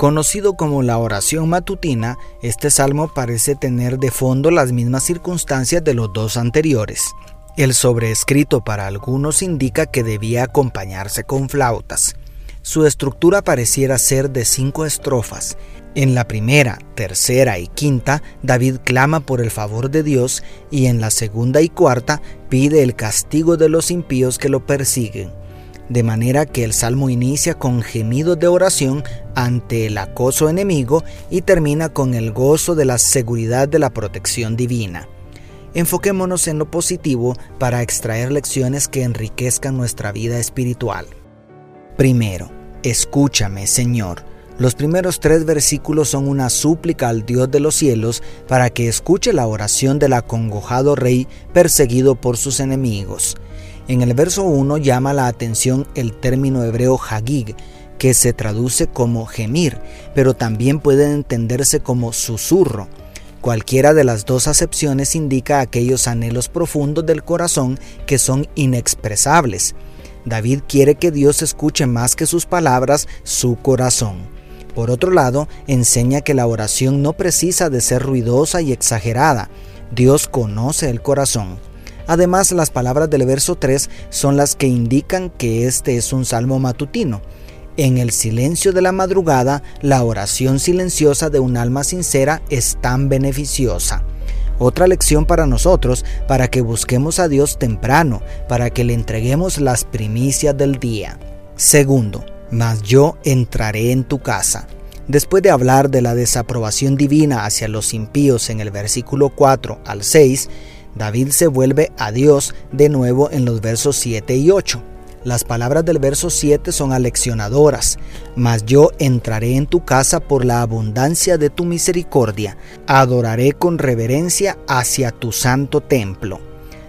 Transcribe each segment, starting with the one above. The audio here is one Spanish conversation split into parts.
Conocido como la oración matutina, este salmo parece tener de fondo las mismas circunstancias de los dos anteriores. El sobreescrito para algunos indica que debía acompañarse con flautas. Su estructura pareciera ser de cinco estrofas. En la primera, tercera y quinta, David clama por el favor de Dios y en la segunda y cuarta pide el castigo de los impíos que lo persiguen de manera que el salmo inicia con gemidos de oración ante el acoso enemigo y termina con el gozo de la seguridad de la protección divina. Enfoquémonos en lo positivo para extraer lecciones que enriquezcan nuestra vida espiritual. Primero, escúchame, Señor. Los primeros tres versículos son una súplica al Dios de los cielos para que escuche la oración del acongojado rey perseguido por sus enemigos. En el verso 1 llama la atención el término hebreo hagig, que se traduce como gemir, pero también puede entenderse como susurro. Cualquiera de las dos acepciones indica aquellos anhelos profundos del corazón que son inexpresables. David quiere que Dios escuche más que sus palabras su corazón. Por otro lado, enseña que la oración no precisa de ser ruidosa y exagerada. Dios conoce el corazón. Además, las palabras del verso 3 son las que indican que este es un salmo matutino. En el silencio de la madrugada, la oración silenciosa de un alma sincera es tan beneficiosa. Otra lección para nosotros, para que busquemos a Dios temprano, para que le entreguemos las primicias del día. Segundo, mas yo entraré en tu casa. Después de hablar de la desaprobación divina hacia los impíos en el versículo 4 al 6, David se vuelve a Dios de nuevo en los versos 7 y 8. Las palabras del verso 7 son aleccionadoras, mas yo entraré en tu casa por la abundancia de tu misericordia, adoraré con reverencia hacia tu santo templo.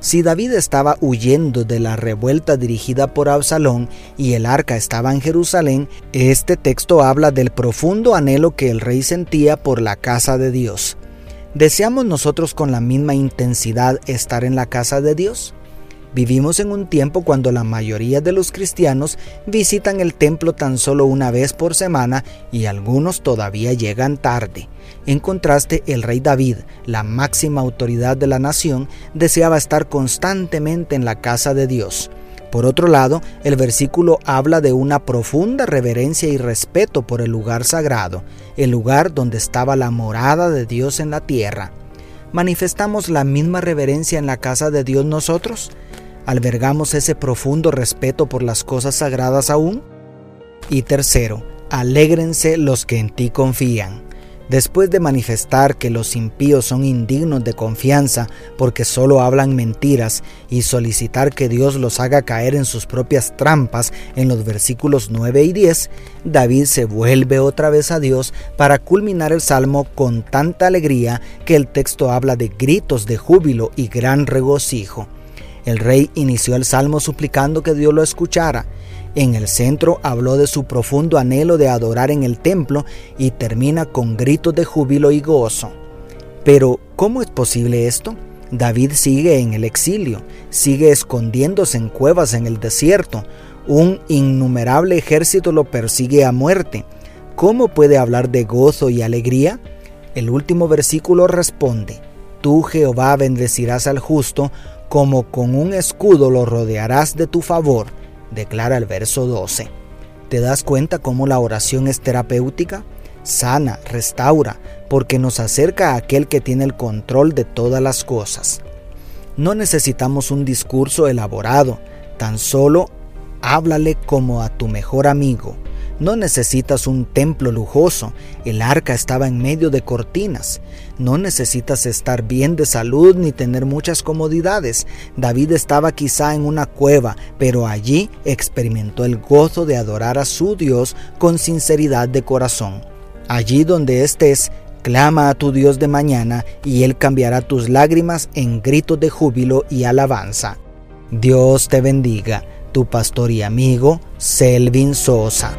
Si David estaba huyendo de la revuelta dirigida por Absalón y el arca estaba en Jerusalén, este texto habla del profundo anhelo que el rey sentía por la casa de Dios. ¿Deseamos nosotros con la misma intensidad estar en la casa de Dios? Vivimos en un tiempo cuando la mayoría de los cristianos visitan el templo tan solo una vez por semana y algunos todavía llegan tarde. En contraste, el rey David, la máxima autoridad de la nación, deseaba estar constantemente en la casa de Dios. Por otro lado, el versículo habla de una profunda reverencia y respeto por el lugar sagrado, el lugar donde estaba la morada de Dios en la tierra. ¿Manifestamos la misma reverencia en la casa de Dios nosotros? ¿Albergamos ese profundo respeto por las cosas sagradas aún? Y tercero, alégrense los que en ti confían. Después de manifestar que los impíos son indignos de confianza porque solo hablan mentiras y solicitar que Dios los haga caer en sus propias trampas en los versículos 9 y 10, David se vuelve otra vez a Dios para culminar el salmo con tanta alegría que el texto habla de gritos de júbilo y gran regocijo. El rey inició el salmo suplicando que Dios lo escuchara en el centro habló de su profundo anhelo de adorar en el templo y termina con gritos de júbilo y gozo. Pero, ¿cómo es posible esto? David sigue en el exilio, sigue escondiéndose en cuevas en el desierto, un innumerable ejército lo persigue a muerte. ¿Cómo puede hablar de gozo y alegría? El último versículo responde, Tú Jehová bendecirás al justo, como con un escudo lo rodearás de tu favor declara el verso 12. ¿Te das cuenta cómo la oración es terapéutica? Sana, restaura, porque nos acerca a aquel que tiene el control de todas las cosas. No necesitamos un discurso elaborado, tan solo háblale como a tu mejor amigo, no necesitas un templo lujoso, el arca estaba en medio de cortinas. No necesitas estar bien de salud ni tener muchas comodidades. David estaba quizá en una cueva, pero allí experimentó el gozo de adorar a su Dios con sinceridad de corazón. Allí donde estés, Clama a tu Dios de mañana y Él cambiará tus lágrimas en gritos de júbilo y alabanza. Dios te bendiga, tu pastor y amigo Selvin Sosa.